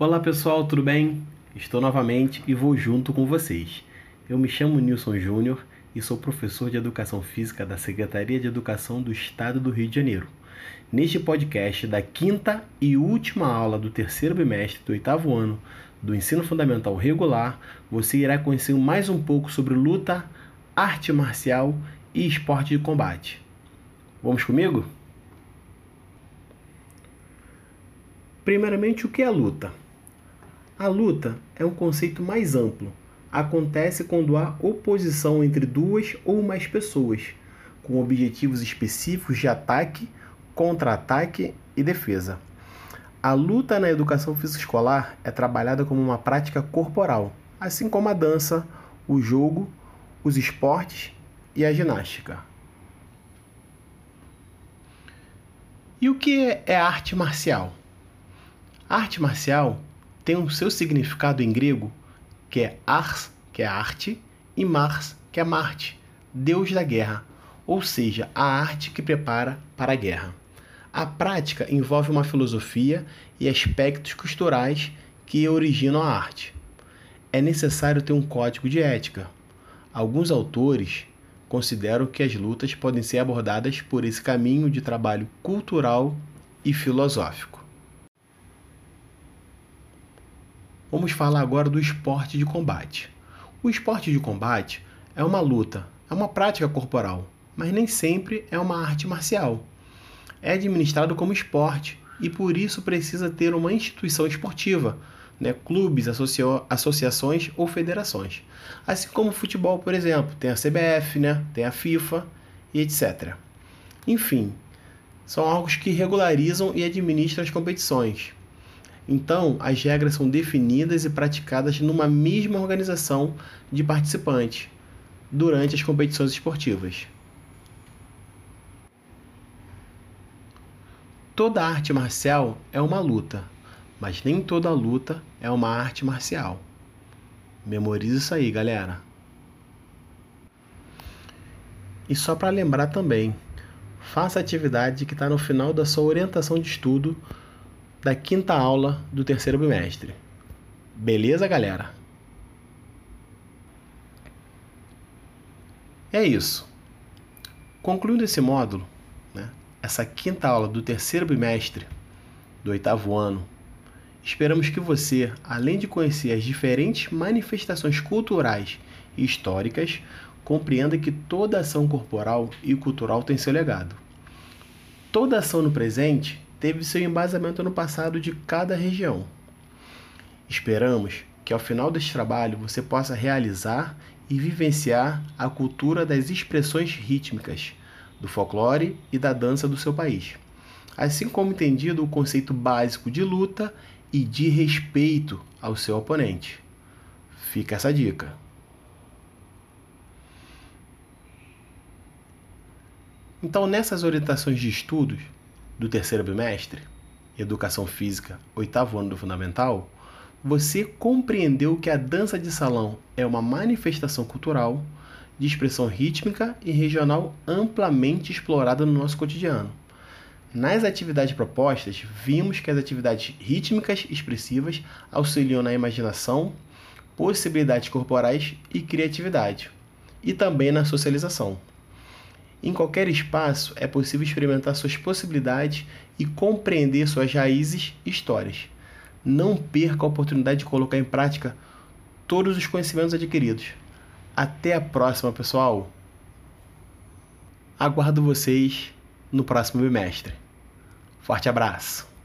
Olá pessoal, tudo bem? Estou novamente e vou junto com vocês. Eu me chamo Nilson Júnior e sou professor de Educação Física da Secretaria de Educação do Estado do Rio de Janeiro. Neste podcast da quinta e última aula do terceiro bimestre do oitavo ano do Ensino Fundamental Regular, você irá conhecer mais um pouco sobre luta, arte marcial e esporte de combate. Vamos comigo? Primeiramente, o que é luta? A luta é um conceito mais amplo. Acontece quando há oposição entre duas ou mais pessoas, com objetivos específicos de ataque, contra-ataque e defesa. A luta na educação física escolar é trabalhada como uma prática corporal, assim como a dança, o jogo, os esportes e a ginástica. E o que é arte marcial? A arte marcial tem o seu significado em grego, que é ars, que é arte, e mars, que é Marte, deus da guerra, ou seja, a arte que prepara para a guerra. A prática envolve uma filosofia e aspectos culturais que originam a arte. É necessário ter um código de ética. Alguns autores consideram que as lutas podem ser abordadas por esse caminho de trabalho cultural e filosófico. Vamos falar agora do esporte de combate. O esporte de combate é uma luta, é uma prática corporal, mas nem sempre é uma arte marcial. É administrado como esporte e por isso precisa ter uma instituição esportiva, né, clubes, associa associações ou federações. Assim como o futebol, por exemplo, tem a CBF, né, tem a FIFA e etc. Enfim, são órgãos que regularizam e administram as competições. Então, as regras são definidas e praticadas numa mesma organização de participantes durante as competições esportivas. Toda arte marcial é uma luta, mas nem toda luta é uma arte marcial. Memorize isso aí, galera. E só para lembrar também, faça a atividade que está no final da sua orientação de estudo da quinta aula do terceiro bimestre. Beleza, galera? É isso. Concluindo esse módulo, né, essa quinta aula do terceiro bimestre do oitavo ano, esperamos que você, além de conhecer as diferentes manifestações culturais e históricas, compreenda que toda ação corporal e cultural tem seu legado. Toda ação no presente teve seu embasamento no passado de cada região. Esperamos que ao final deste trabalho você possa realizar e vivenciar a cultura das expressões rítmicas, do folclore e da dança do seu país, assim como entendido o conceito básico de luta e de respeito ao seu oponente. Fica essa dica. Então, nessas orientações de estudos, do terceiro bimestre, Educação Física, oitavo ano do Fundamental, você compreendeu que a dança de salão é uma manifestação cultural de expressão rítmica e regional amplamente explorada no nosso cotidiano. Nas atividades propostas, vimos que as atividades rítmicas expressivas auxiliam na imaginação, possibilidades corporais e criatividade, e também na socialização. Em qualquer espaço é possível experimentar suas possibilidades e compreender suas raízes e histórias. Não perca a oportunidade de colocar em prática todos os conhecimentos adquiridos. Até a próxima, pessoal! Aguardo vocês no próximo bimestre. Forte abraço!